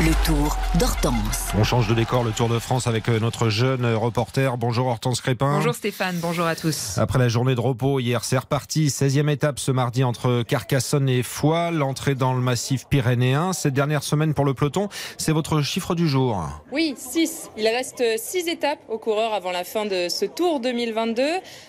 Le tour d'Hortense. On change de décor, le Tour de France avec euh, notre jeune reporter. Bonjour Hortense Crépin. Bonjour Stéphane, bonjour à tous. Après la journée de repos hier, c'est reparti. 16e étape ce mardi entre Carcassonne et Foix. L'entrée dans le massif pyrénéen. Cette dernière semaine pour le peloton, c'est votre chiffre du jour. Oui, 6. Il reste 6 étapes aux coureurs avant la fin de ce Tour 2022.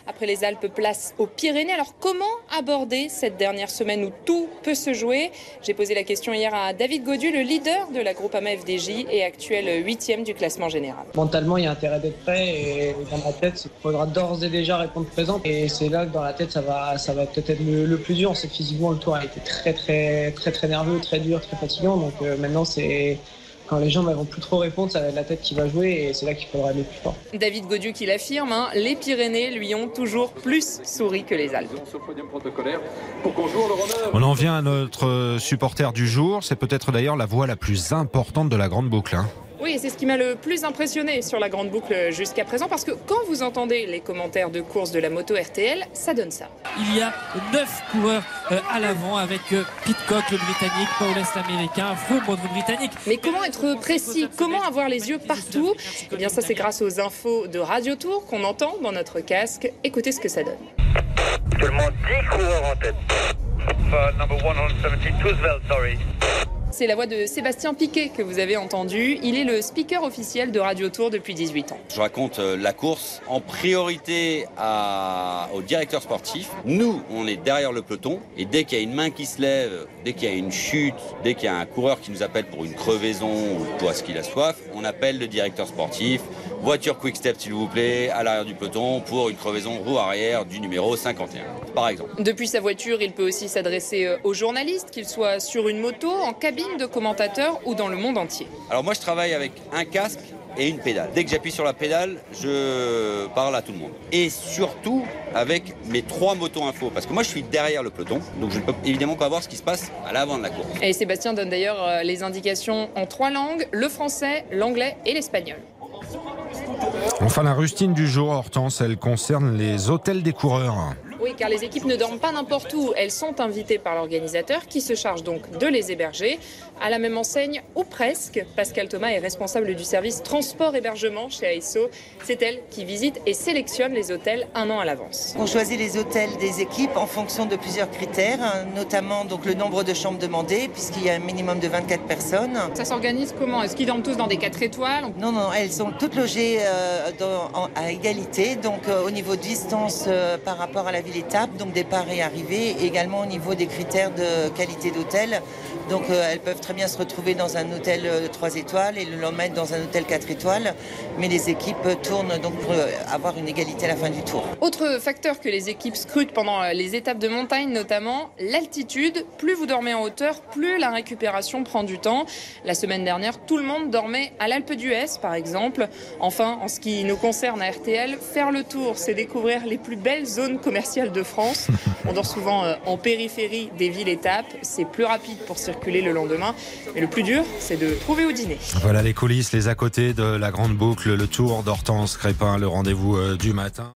Après les Alpes, place aux Pyrénées. Alors comment aborder cette dernière semaine où tout peut se jouer? J'ai posé la question hier à David Godu, le leader de la Groupama FDJ et actuel 8e du classement général. Mentalement, il y a intérêt d'être prêt et dans ma tête, il faudra d'ores et déjà répondre présent. Et c'est là que dans la tête, ça va, ça va peut-être être le, plus dur. C'est que physiquement, le tour a été très, très, très, très nerveux, très dur, très fatigant. Donc euh, maintenant, c'est quand les gens ne vont plus trop répondre, ça va être la tête qui va jouer et c'est là qu'il faudra aller plus fort. David Godu qui l'affirme, hein, les Pyrénées lui ont toujours plus souri que les Alpes. On en vient à notre supporter du jour. C'est peut-être d'ailleurs la voix la plus importante de la grande boucle. hein. Oui, et c'est ce qui m'a le plus impressionné sur la grande boucle jusqu'à présent, parce que quand vous entendez les commentaires de course de la moto RTL, ça donne ça. Il y a neuf coureurs euh, à l'avant avec euh, Pitcock le britannique, Paulus l'américain, Froome le britannique. Mais comment être précis? Comment avoir les yeux partout? Eh bien ça c'est grâce aux infos de Radio Tour qu'on entend dans notre casque. Écoutez ce que ça donne. Seulement 10 coureurs en tête. Number 172 Veld, sorry. C'est la voix de Sébastien Piquet que vous avez entendu. Il est le speaker officiel de Radio Tour depuis 18 ans. Je raconte euh, la course en priorité à- au directeur sportif. Nous, on est derrière le peloton et dès qu'il y a une main qui se lève, dès qu'il y a une chute, dès qu'il y a un coureur qui nous appelle pour une crevaison ou parce qu'il a soif, on appelle le directeur sportif. Voiture quick step s'il vous plaît, à l'arrière du peloton pour une crevaison roue arrière du numéro 51, par exemple. Depuis sa voiture, il peut aussi s'adresser euh, aux journalistes, qu'ils soient sur une moto, en cabine de commentateur ou dans le monde entier. Alors moi je travaille avec un casque et une pédale. Dès que j'appuie sur la pédale, je parle à tout le monde. Et surtout avec mes trois motos info. Parce que moi je suis derrière le peloton, donc je ne peux évidemment pas voir ce qui se passe à l'avant de la course. Et Sébastien donne d'ailleurs euh, les indications en trois langues, le français, l'anglais et l'espagnol. Enfin, la rustine du jour, Hortense, elle concerne les hôtels des coureurs. Oui, car les équipes ne dorment pas n'importe où. Elles sont invitées par l'organisateur qui se charge donc de les héberger à la même enseigne ou presque. Pascal Thomas est responsable du service transport-hébergement chez AISO. C'est elle qui visite et sélectionne les hôtels un an à l'avance. On choisit les hôtels des équipes en fonction de plusieurs critères, hein, notamment donc le nombre de chambres demandées, puisqu'il y a un minimum de 24 personnes. Ça s'organise comment? Est-ce qu'ils dorment tous dans des 4 étoiles? Non, non, elles sont toutes logées euh, dans- en- à égalité, donc euh, au niveau de distance euh, par rapport à la ville-étape, donc départ et arrivée, également au niveau des critères de qualité d'hôtel. Donc euh, elles peuvent très bien se retrouver dans un hôtel 3 étoiles et le lendemain dans un hôtel 4 étoiles, mais les équipes tournent donc pour euh, avoir une égalité à la fin du tour. Autre facteur que les équipes scrutent pendant euh, les étapes de montagne, notamment l'altitude. Plus vous dormez en hauteur, plus la récupération prend du temps. La semaine dernière, tout le monde dormait à l'Alpe d'Huez, par exemple. Enfin, en ce qui nous concerne à RTL, faire le tour, c'est découvrir les plus belles zones commerciales de France. On dort souvent euh, en périphérie des villes-étapes. C'est plus rapide pour circuler le lendemain. Mais le plus dur, c'est de trouver au dîner. Voilà les coulisses, les à côté de la grande boucle, le tour d'Hortense Crépin, le rendez-vous euh, du matin.